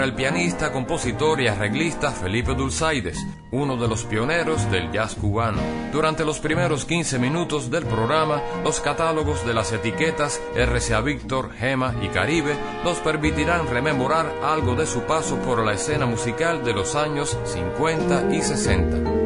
Para el pianista, compositor y arreglista Felipe Dulzaides, uno de los pioneros del jazz cubano. Durante los primeros 15 minutos del programa, los catálogos de las etiquetas RCA Víctor, Gema y Caribe nos permitirán rememorar algo de su paso por la escena musical de los años 50 y 60.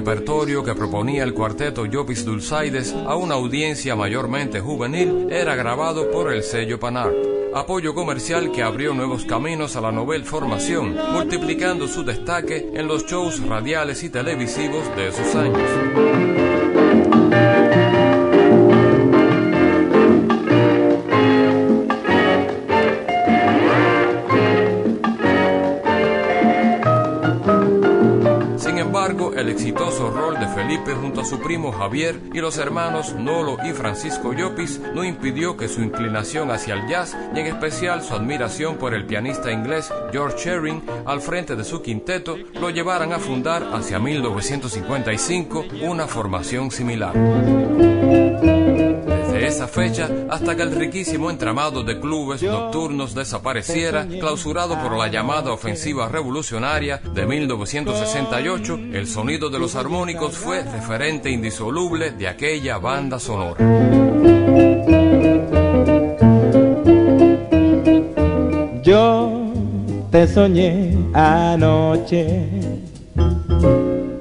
Repertorio que proponía el cuarteto Jopis Dulcides a una audiencia mayormente juvenil era grabado por el sello Panart apoyo comercial que abrió nuevos caminos a la novel formación, multiplicando su destaque en los shows radiales y televisivos de esos años. Junto a su primo Javier y los hermanos Nolo y Francisco Llopis no impidió que su inclinación hacia el jazz y en especial su admiración por el pianista inglés George Shearing al frente de su quinteto lo llevaran a fundar hacia 1955 una formación similar esa fecha hasta que el riquísimo entramado de clubes nocturnos desapareciera, clausurado por la llamada ofensiva revolucionaria de 1968, el sonido de los armónicos fue referente indisoluble de aquella banda sonora. Yo te soñé anoche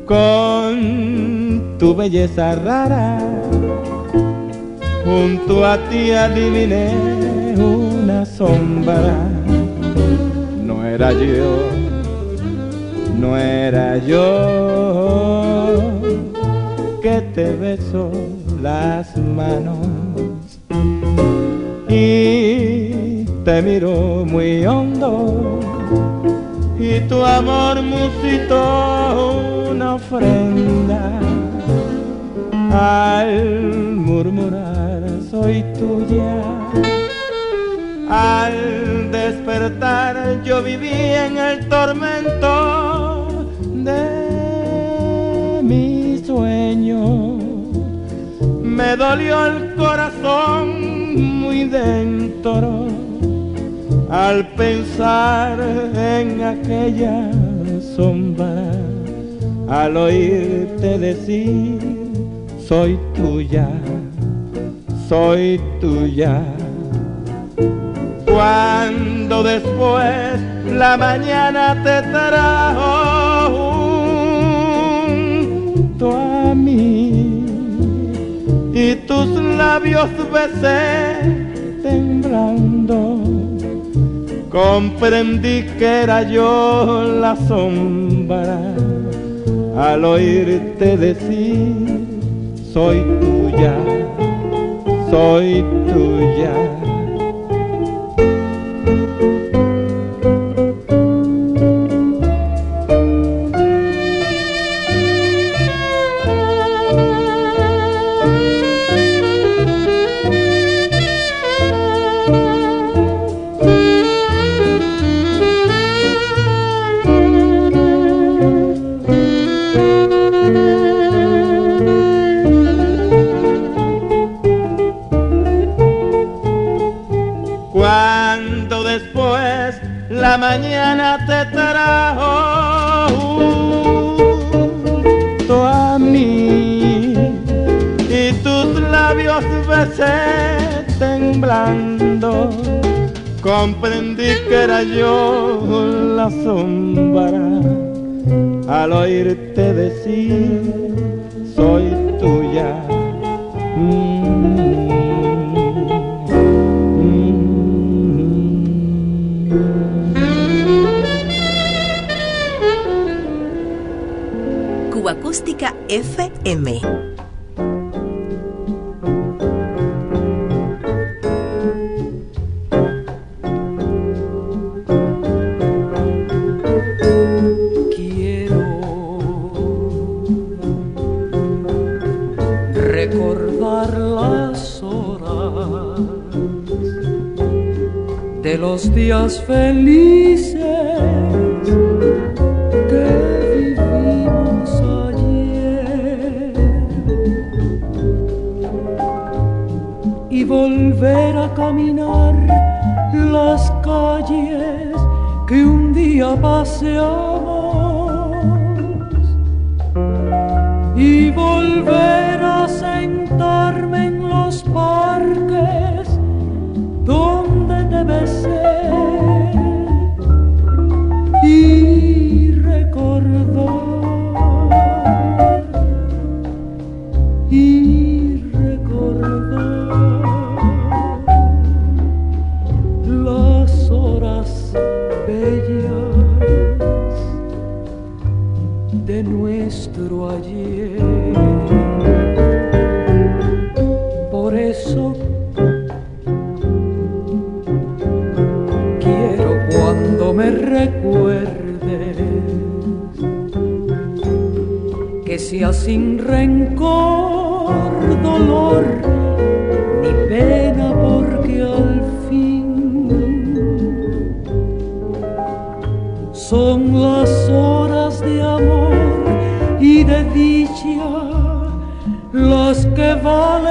con tu belleza rara junto a ti adiviné una sombra. No era yo, no era yo que te beso las manos. Y te miro muy hondo. Y tu amor musitó una ofrenda. Al murmurar soy tuya. Al despertar yo viví en el tormento de mi sueño. Me dolió el corazón muy dentro al pensar en aquella sombra, al oírte decir soy tuya, soy tuya. Cuando después la mañana te trajo junto a mí y tus labios besé temblando, comprendí que era yo la sombra al oírte decir soy tuya, soy tuya. mañana Acústica FM.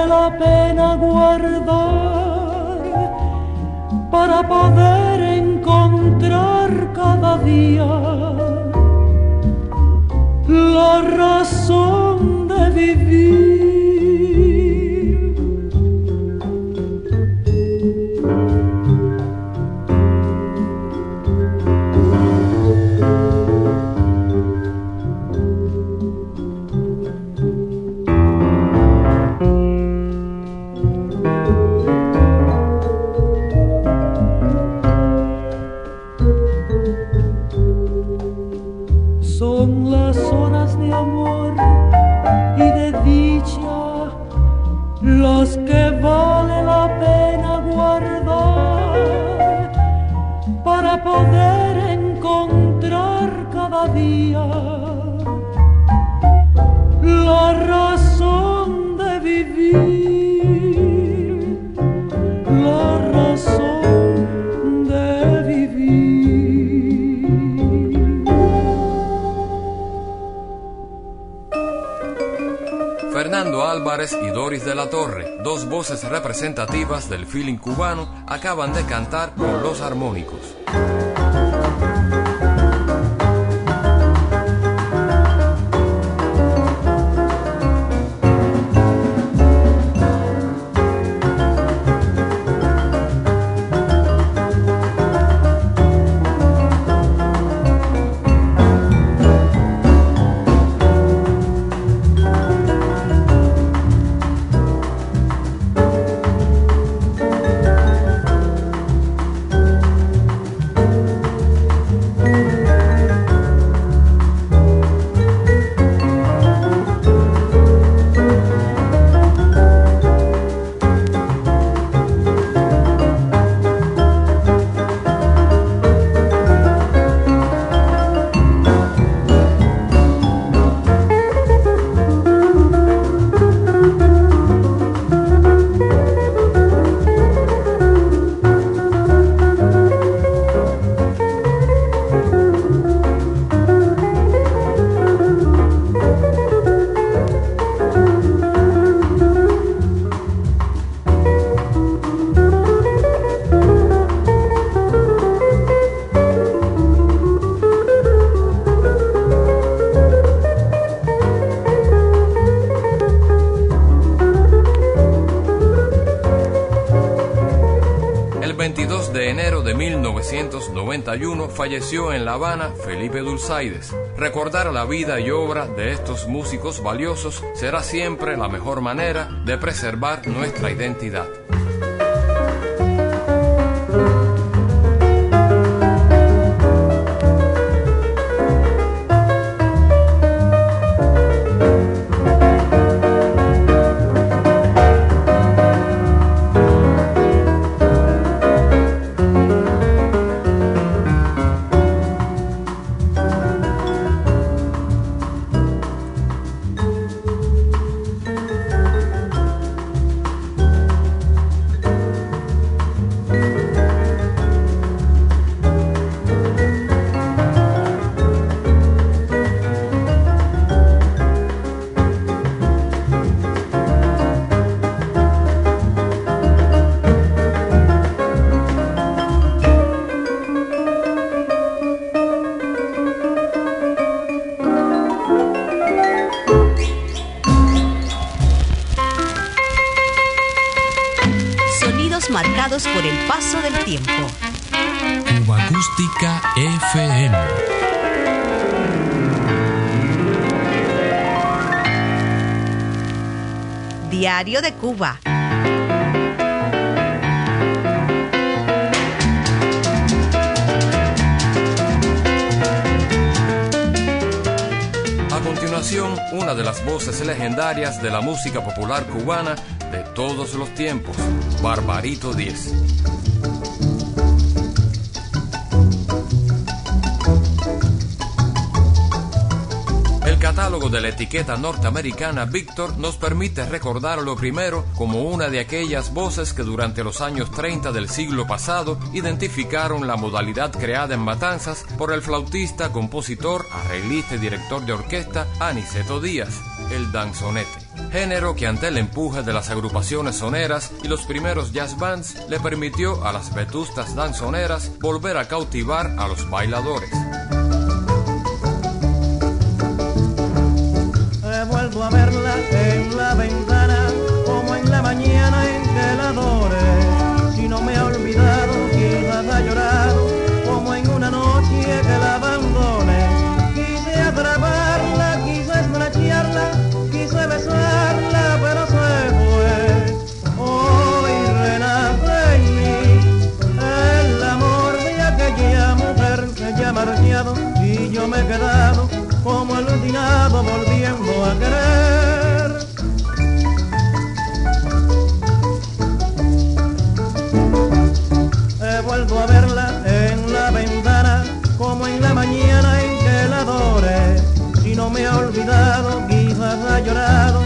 La pena guardar para poder encontrar cada día la razón de vivir. Y Doris de la Torre, dos voces representativas del feeling cubano, acaban de cantar con los armónicos. 1991 falleció en La Habana Felipe Dulzaides. Recordar la vida y obra de estos músicos valiosos será siempre la mejor manera de preservar nuestra identidad. Por el paso del tiempo. Cuba Acústica FM. Diario de Cuba. A continuación, una de las voces legendarias de la música popular cubana todos los tiempos. Barbarito 10. El catálogo de la etiqueta norteamericana Victor nos permite recordarlo primero como una de aquellas voces que durante los años 30 del siglo pasado identificaron la modalidad creada en Matanzas por el flautista, compositor, arreglista y director de orquesta Aniceto Díaz, el danzonete género que ante el empuje de las agrupaciones soneras y los primeros jazz bands le permitió a las vetustas danzoneras volver a cautivar a los bailadores. mi hija ha llorado.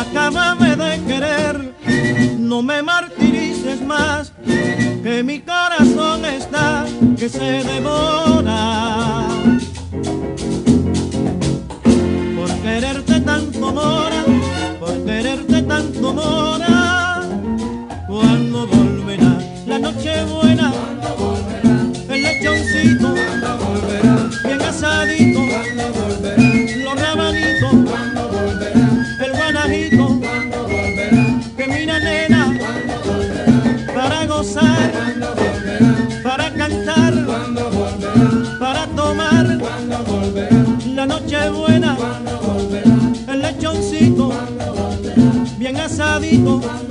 Acábame de querer, no me martirices más, que mi corazón está que se devora. rico.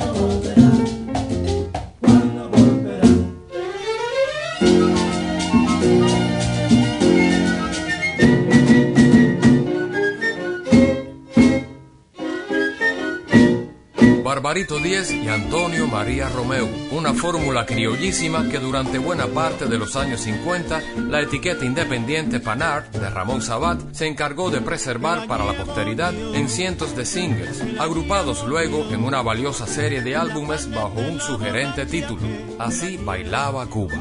Barbarito Díez y Antonio María Romeo, una fórmula criollísima que durante buena parte de los años 50 la etiqueta independiente Panart de Ramón Sabat se encargó de preservar para la posteridad en cientos de singles, agrupados luego en una valiosa serie de álbumes bajo un sugerente título, Así bailaba Cuba.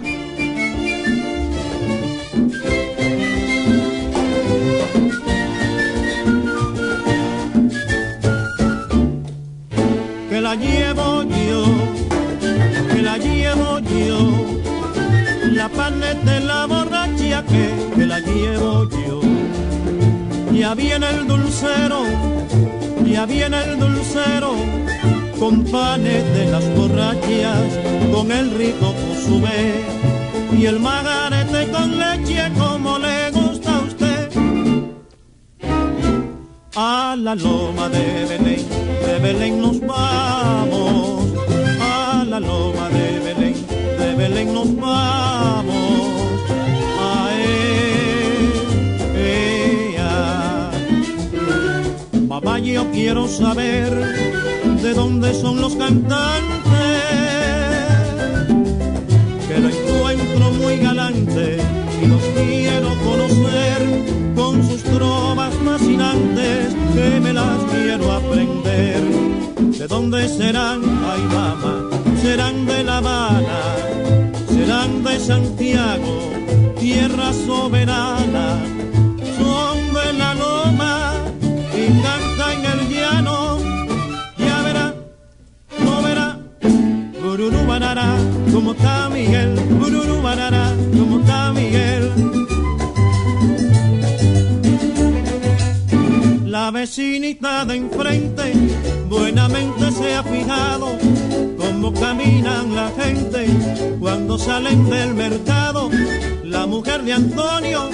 Ya viene el dulcero, con panes de las borrachas, con el rico cusubé y el magarete con leche como le gusta a usted. A la loma de Belén, de Belén nos vamos. Yo quiero saber de dónde son los cantantes. Que lo encuentro muy galante y los quiero conocer con sus trovas fascinantes que me las quiero aprender. ¿De dónde serán? Ay mamá, serán de La Habana, serán de Santiago, tierra soberana, vecinita de enfrente buenamente se ha fijado cómo caminan la gente cuando salen del mercado. La mujer de Antonio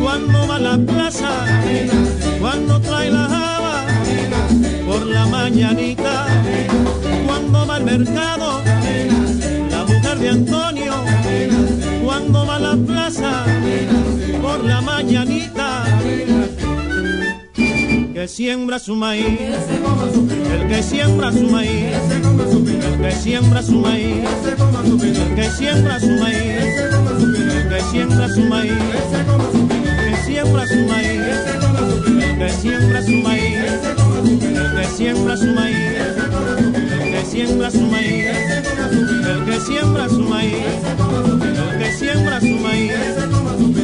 cuando va a la plaza, cuando trae la java por la mañanita, cuando va al mercado. La mujer de Antonio cuando va a la plaza por la mañanita que siembra su maíz, el que siembra su maíz, el que siembra su maíz, el que siembra su maíz, el que siembra su maíz, el que siembra su maíz, el que siembra su maíz, el que siembra su maíz, el que siembra su maíz, el que siembra su maíz, el que siembra su maíz,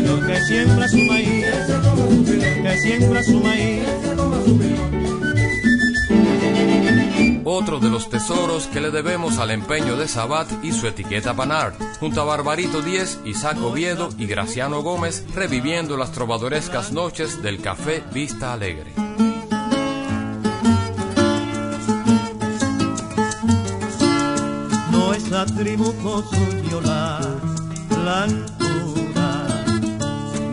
el que siembra su maíz, el que siembra su maíz. Otro de los tesoros que le debemos al empeño de Sabat y su etiqueta Panart, junto a Barbarito Díez, Isaac Oviedo y Graciano Gómez, reviviendo las trovadorescas noches del café Vista Alegre. no es atributo suyo la blancura,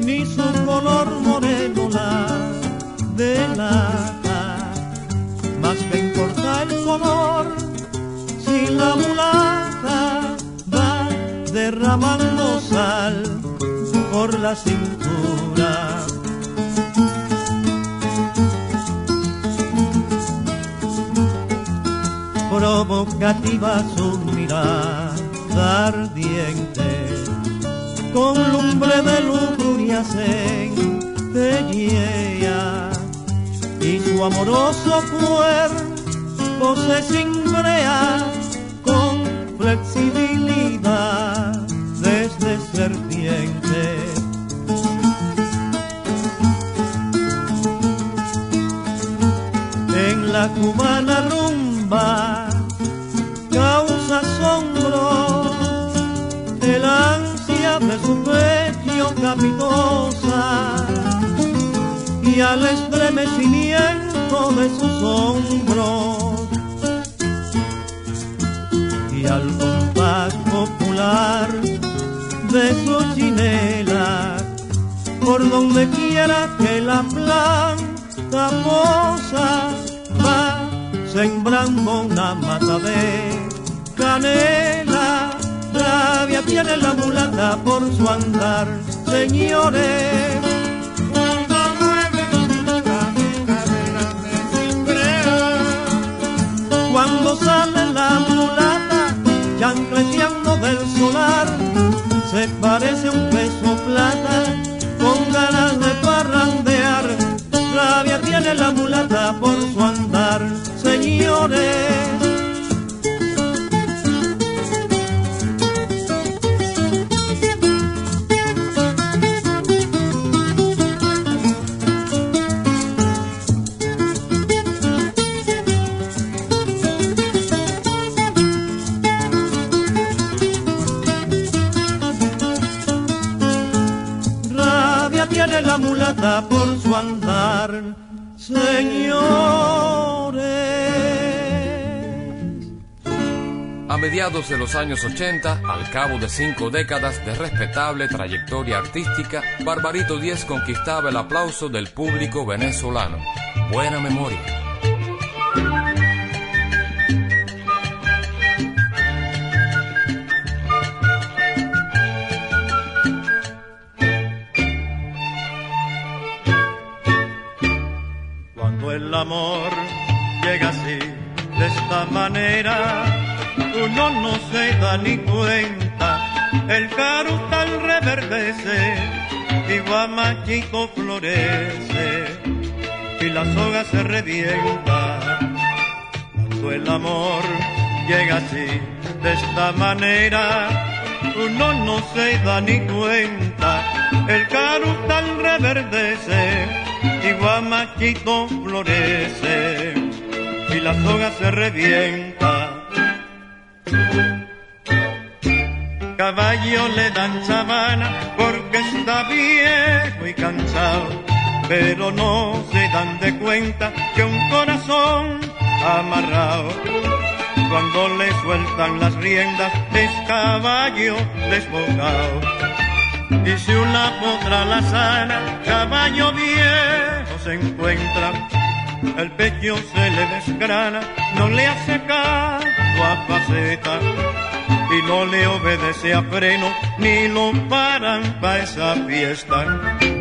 ni su color moreno delata, más que importa el color, si la mulata va derramando sal por la cintura. provocativa su mirada ardiente, con lumbre de lujuria centellea y su amoroso cuerpo se cimbrea con flexibilidad desde serpiente. En la cubana rumba causa asombro el ansia de su pecho capitosa y al estremecimiento de sus hombros. Y al compás popular de su chinela por donde quiera que la planta posa va sembrando una mata de canela. Rabia tiene la mulata por su andar señores cuando sale la mulata chancleteando del solar se parece a un peso plata con ganas de parrandear. Rabia tiene la mulata por su andar señores mediados de los años 80, al cabo de cinco décadas de respetable trayectoria artística, Barbarito Díez conquistaba el aplauso del público venezolano. Buena memoria. Ni cuenta, el carutal reverdece y guamachito florece y la soga se revienta. Cuando el amor llega así, de esta manera, uno no se da ni cuenta, el carutal reverdece y guamachito florece y la soga se revienta. Caballo le dan sabana porque está viejo y cansado, pero no se dan de cuenta que un corazón amarrado. Cuando le sueltan las riendas es caballo desbocado. Y si una potra la sana, caballo viejo se encuentra, el pecho se le desgrana, no le hace caso a faceta y no le obedece a freno, ni lo paran pa' esa fiesta.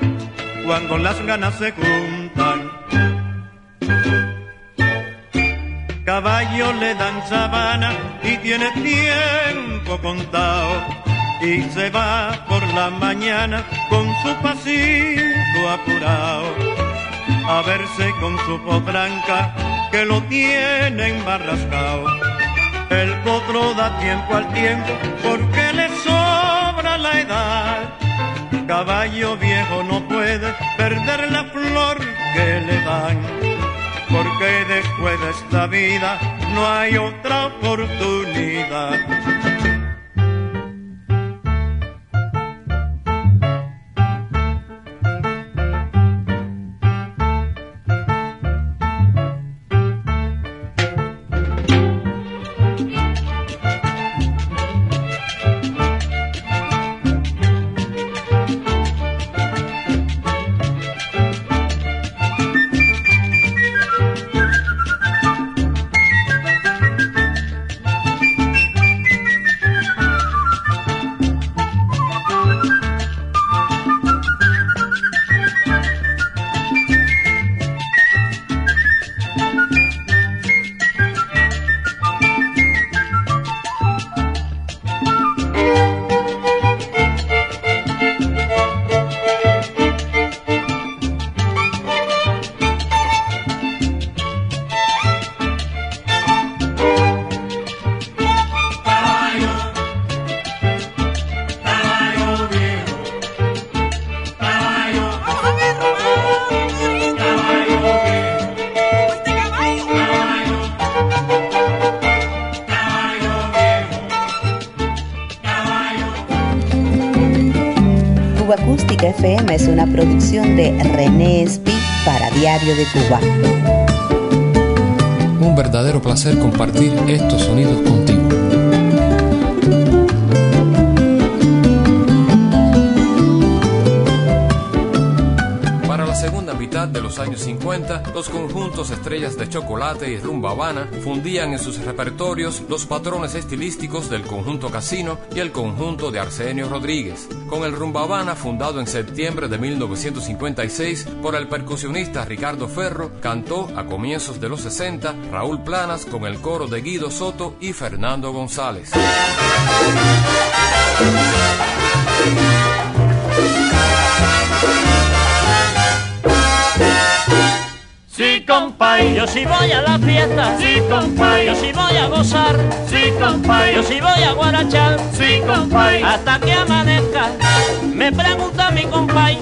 Cuando las ganas se juntan, caballo le dan sabana y tiene tiempo contado. Y se va por la mañana con su pasito apurado a verse con su potranca que lo tiene embarrascado. El potro da tiempo al tiempo porque le sobra la edad. Caballo viejo no puede perder la flor que le dan, porque después de esta vida no hay otra oportunidad. 50, los conjuntos Estrellas de Chocolate y Rumba Habana fundían en sus repertorios los patrones estilísticos del conjunto Casino y el conjunto de Arsenio Rodríguez. Con el Rumba Habana, fundado en septiembre de 1956 por el percusionista Ricardo Ferro, cantó a comienzos de los 60 Raúl Planas con el coro de Guido Soto y Fernando González. Compay, yo sí voy a la fiesta. Sí, compay, yo sí voy a gozar. Sí, compay, yo sí voy a guarachar. Sí, compay, hasta que amanezca. Me pregunta mi compay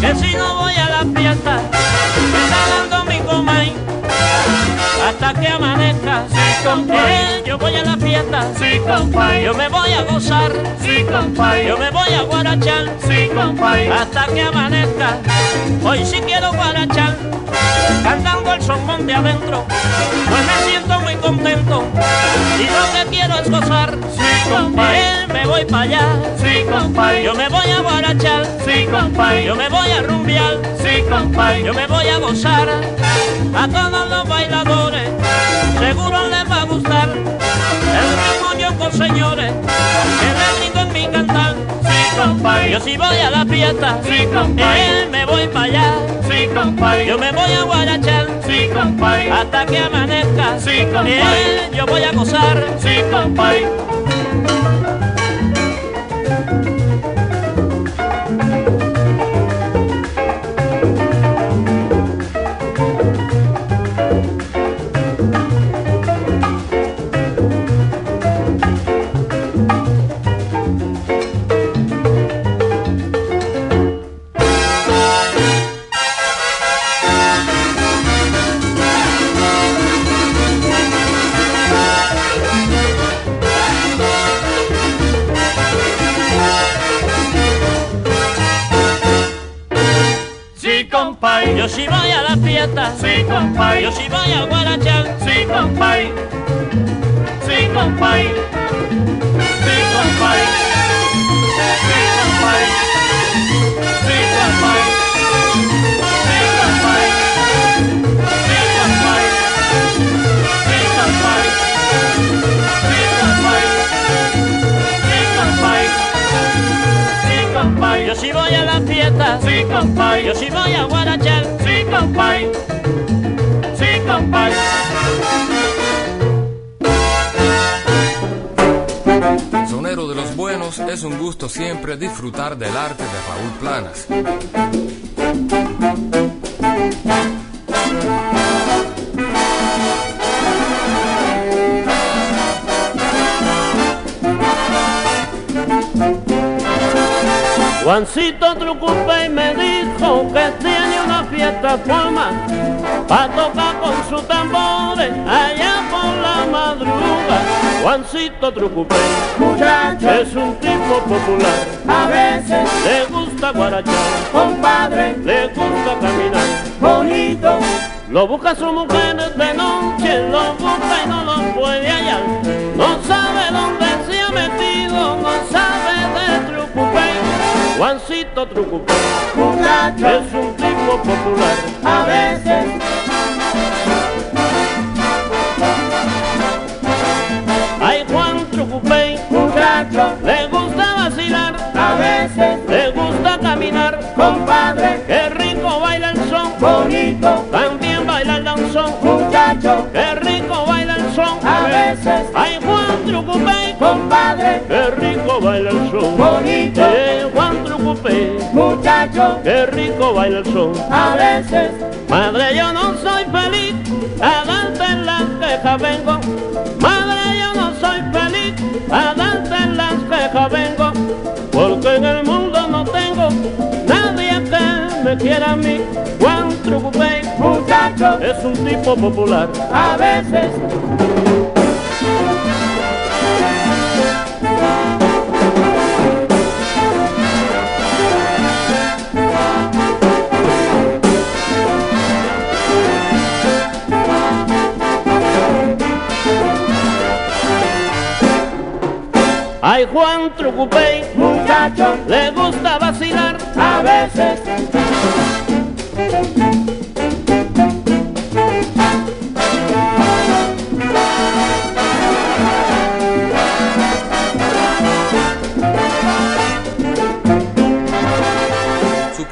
que si no voy a la fiesta, me está dando mi compay hasta que amanezca. Sí, compay. yo voy a la fiesta. Sí, compay. Yo me voy a gozar. Sí, compay. Yo me voy a guarachar. Sí, compay. Hasta que amanezca. Hoy sí quiero guarachar. Cantando el son de adentro. Pues me siento muy contento. Y lo que quiero es gozar. Sí, compay. me voy para allá. Sí, compay. Yo me voy a guarachar. Sí, compay. Yo me voy a rumbear. Sí, compay. Yo me voy a gozar. A todos los bailadores seguro les va a gustar el ritmo con señores, que le brindo en mi cantar. Sí, compay. Yo si voy a la fiesta, sí, me voy para allá, sí, compay. Yo me voy a guarachar, sí, compay. Hasta que amanezca, sí, compay. Yo voy a gozar, sí, compay. Juancito Trucupé, muchacho, es un tipo popular. A veces. Ay Juan Trucupé, muchacho, le gusta vacilar, a veces. Le gusta caminar. compadre, Qué rico baila el son, bonito, también baila el danzón. muchacho, Qué rico baila el son, a veces. Ay Juan Trucupé, compadre, qué rico baila el son. bonito, Eh, Muchacho, qué rico baila el son. a veces Madre, yo no soy feliz, a darte las quejas vengo. Madre, yo no soy feliz, a darte las quejas vengo. Porque en el mundo no tengo nadie que me quiera a mí. Juan Trucupé muchacho, es un tipo popular. a veces Juan Trucupé, muchacho, le gusta vacilar. a veces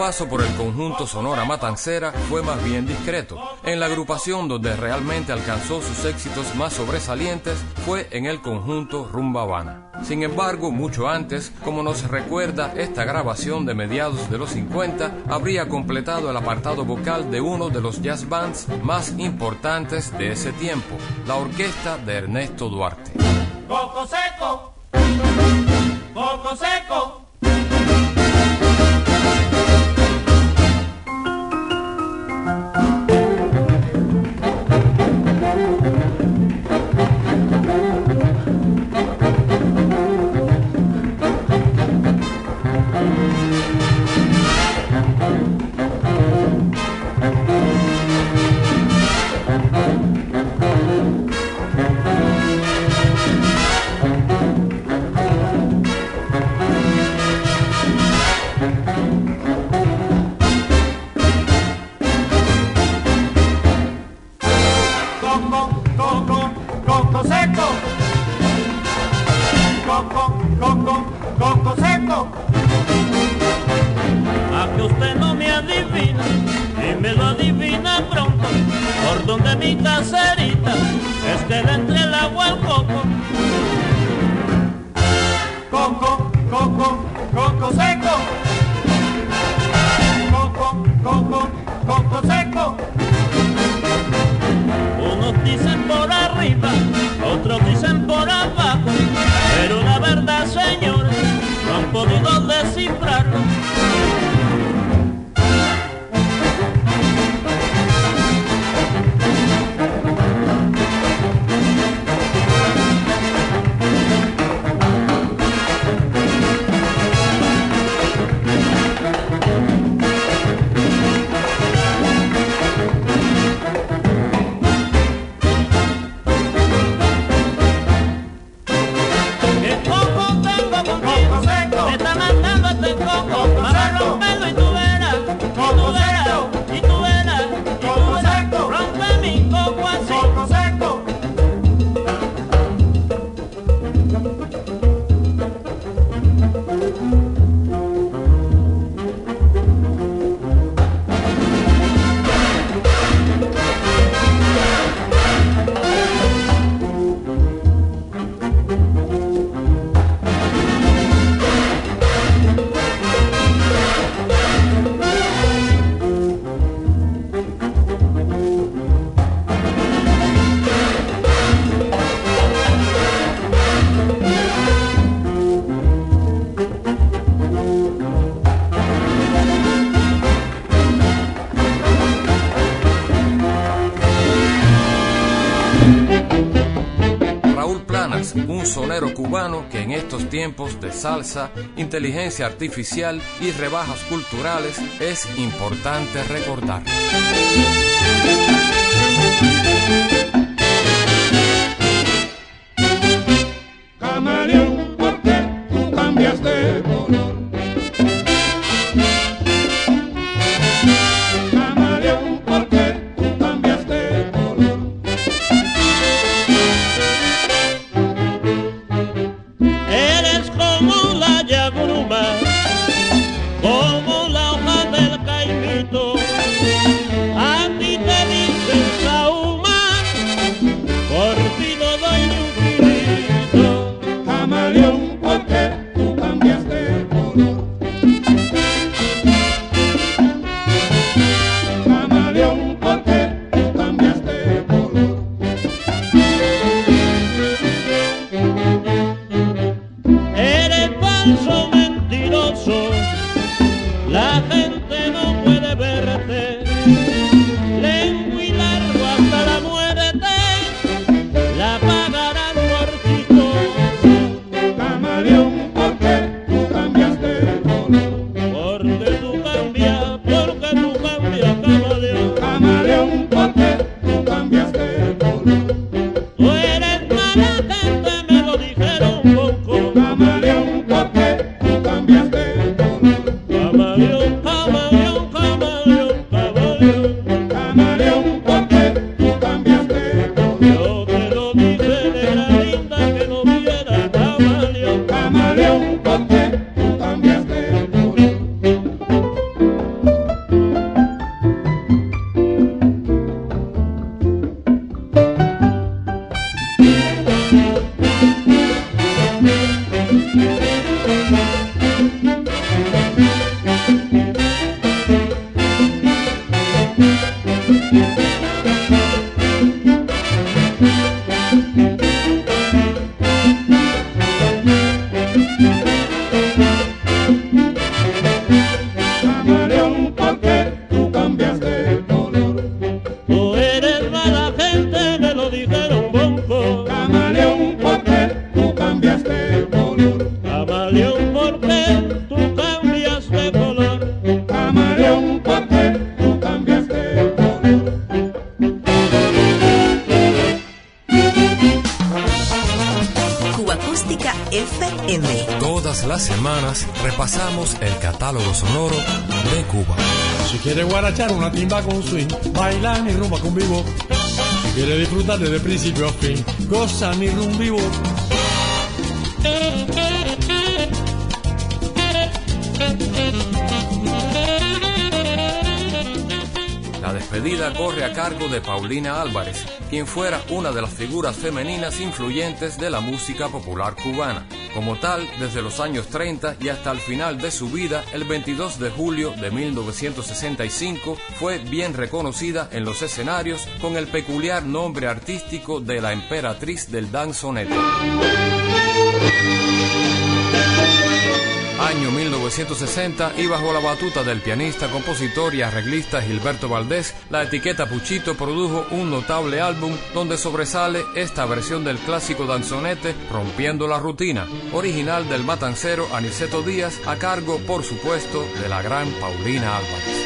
paso por el conjunto Sonora Matancera fue más bien discreto. En la agrupación donde realmente alcanzó sus éxitos más sobresalientes fue en el conjunto Rumba Habana. Sin embargo, mucho antes, como nos recuerda esta grabación de mediados de los 50, habría completado el apartado vocal de uno de los jazz bands más importantes de ese tiempo, la orquesta de Ernesto Duarte. Coco seco, coco seco. Tiempos de salsa, inteligencia artificial y rebajas culturales es importante recordar. Disfrutar desde principio a fin, goza mi rum vivo. La despedida corre a cargo de Paulina Álvarez, quien fuera una de las figuras femeninas influyentes de la música popular cubana. Como tal, desde los años 30 y hasta el final de su vida, el 22 de julio de 1965, fue bien reconocida en los escenarios con el peculiar nombre artístico de la emperatriz del danzonete. Año 1960 y bajo la batuta del pianista, compositor y arreglista Gilberto Valdés, la etiqueta Puchito produjo un notable álbum donde sobresale esta versión del clásico danzonete Rompiendo la Rutina, original del matancero Aniceto Díaz, a cargo, por supuesto, de la gran Paulina Álvarez.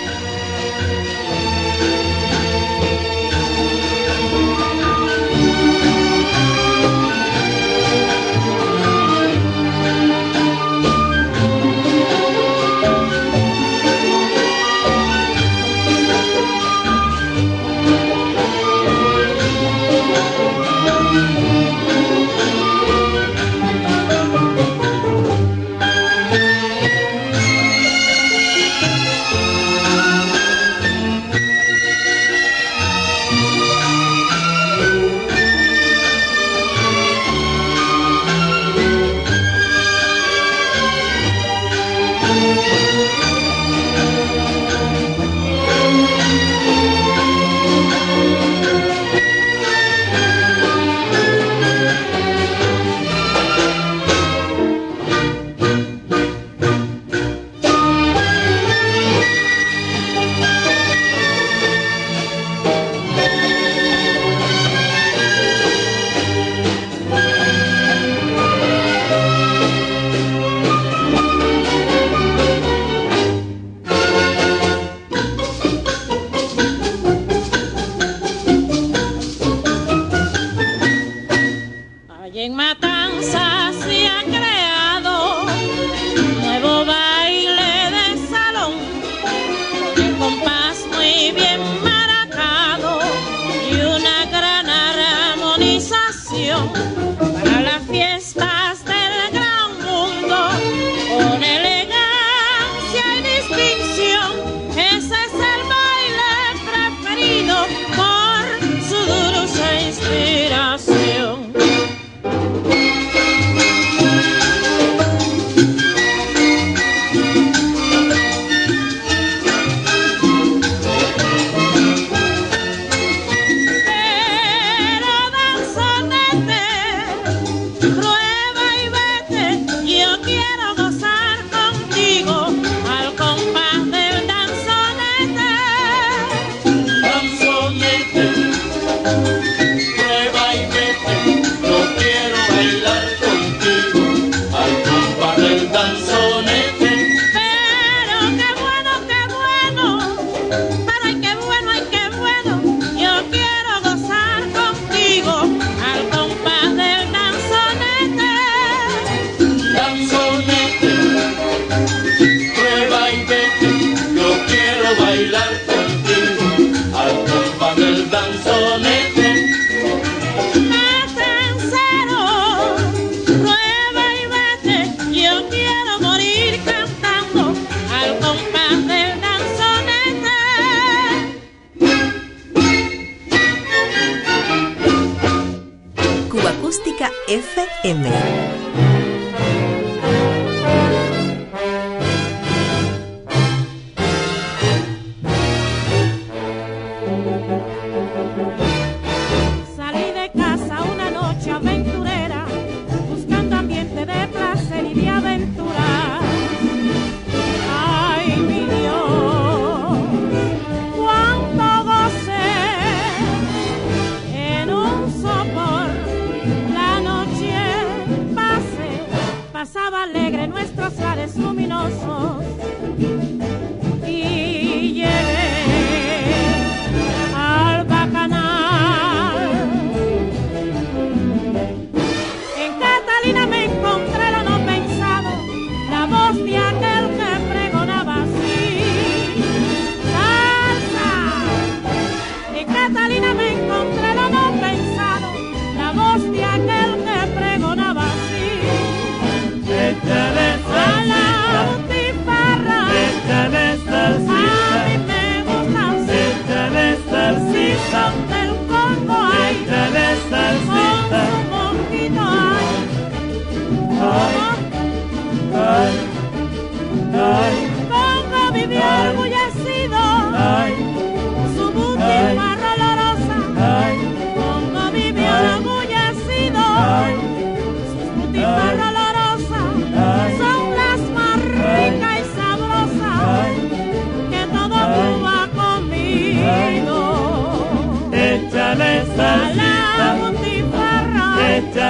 En el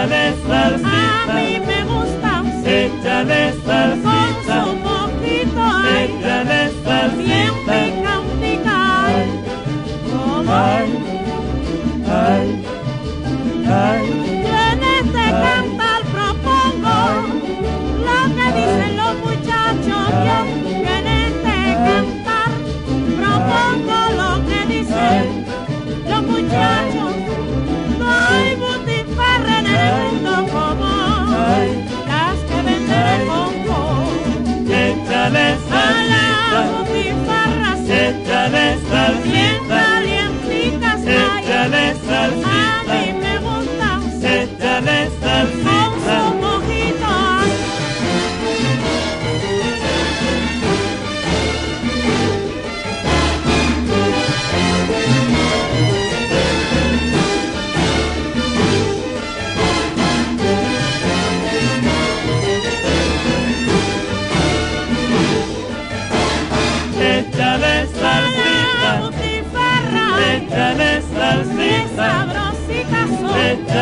mundo como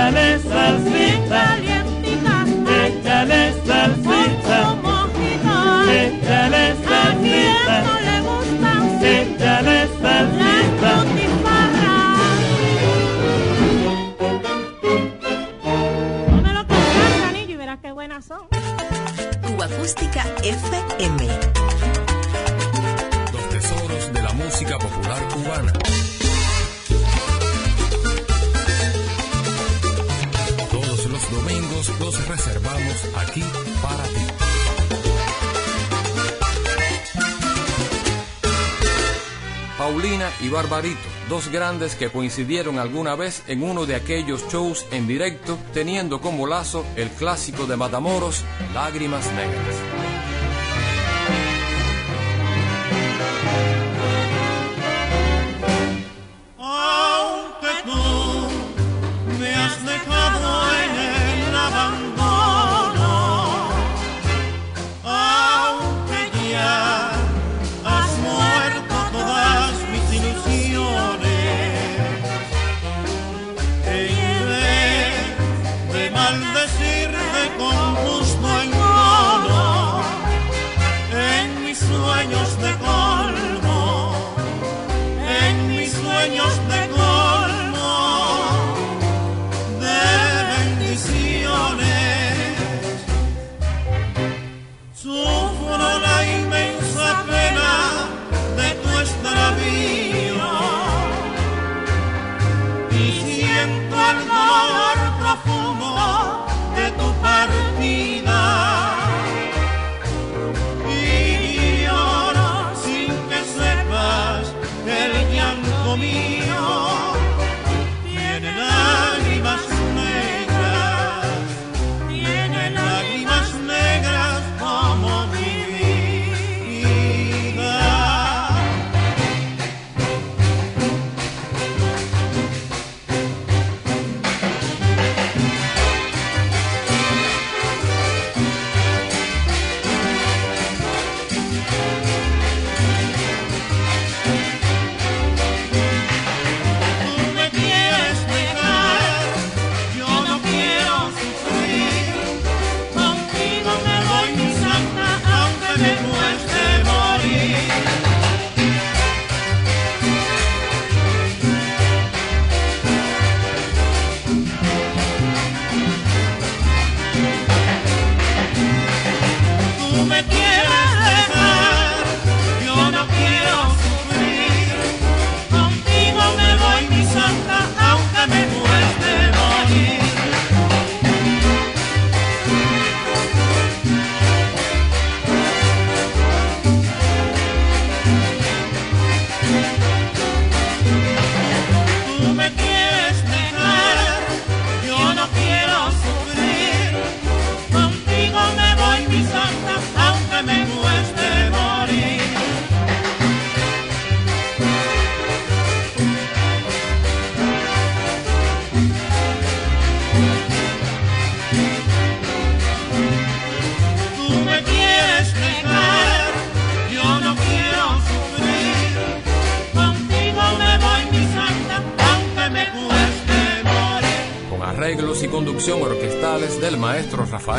Dame salsita. Y Barbarito, dos grandes que coincidieron alguna vez en uno de aquellos shows en directo, teniendo como lazo el clásico de Matamoros, Lágrimas Negras.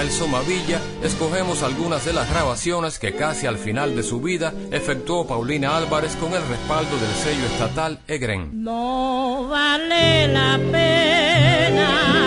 Nelson escogemos algunas de las grabaciones que casi al final de su vida efectuó Paulina Álvarez con el respaldo del sello estatal EGREN. No vale la pena.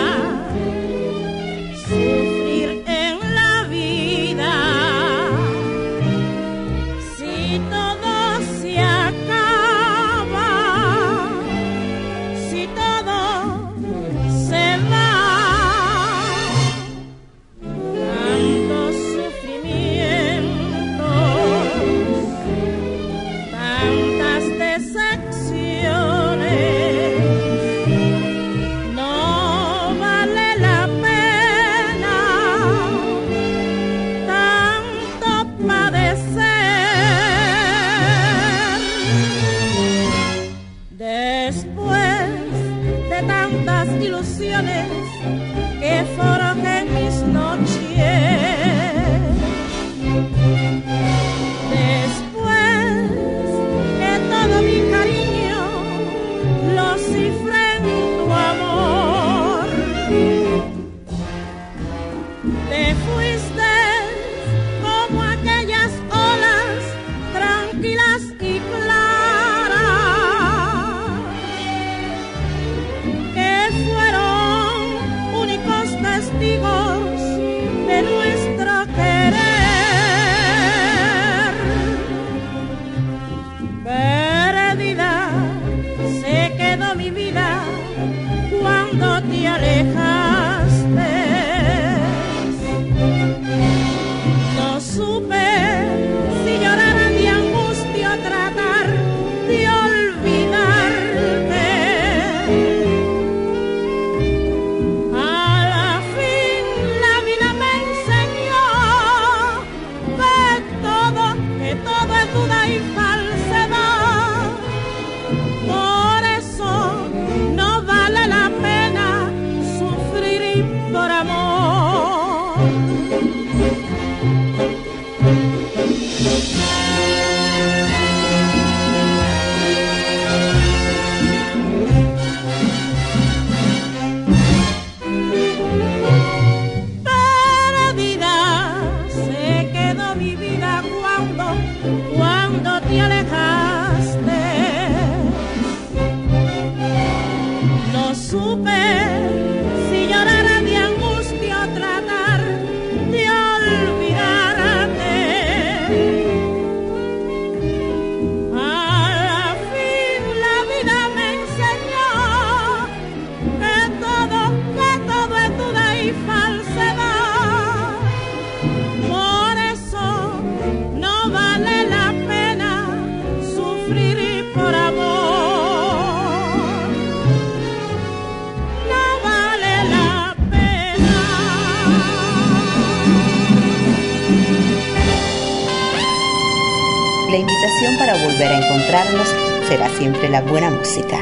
La buena música.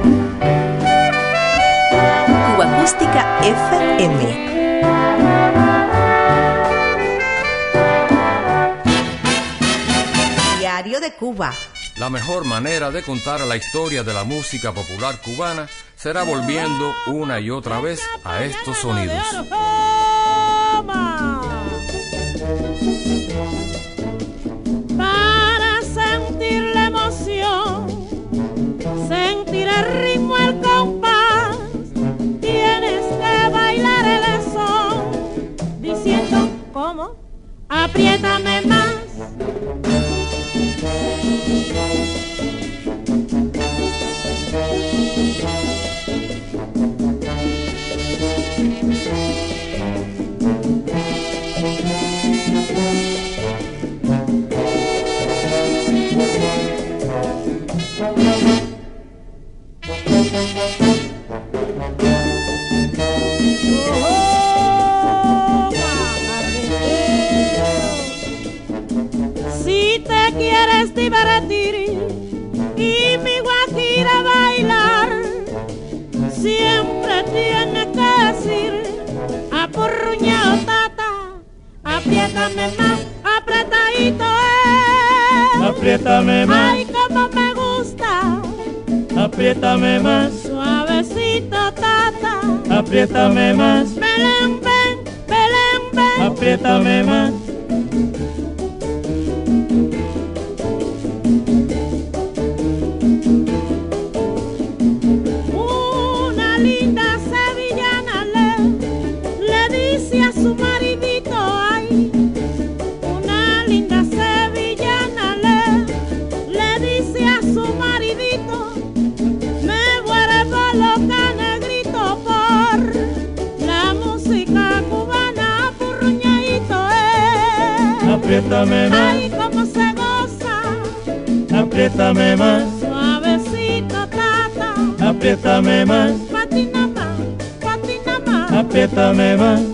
Cuba Acústica FM. Diario de Cuba. La mejor manera de contar la historia de la música popular cubana será volviendo una y otra vez a estos sonidos. Apriétame más. Si te quieres divertir y mi guajira bailar, siempre tienes que decir, apurruñao tata, apriétame más, apretadito es. Apriétame más. Ay, como me gusta, Apriétame más, suavecito tata. apriétame más, Belén, ven, Belén, ven. apriétame más. Apriétame más, Ay, cómo se goza, apriétame más, suavecito tata, apriétame más, patina más, patina más. apriétame más.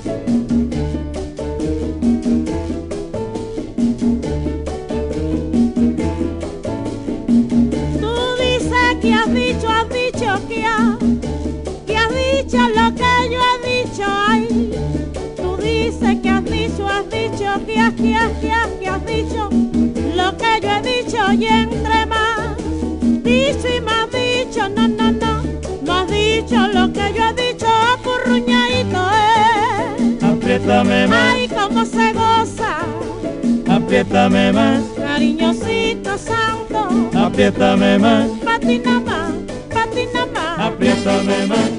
Dicho, no, no, no, no has dicho lo que yo he dicho, apurruñadito es. Apriétame más, Ay, cómo se goza, apriétame más, cariñosito santo, apriétame más, patina más, patina más. apriétame más.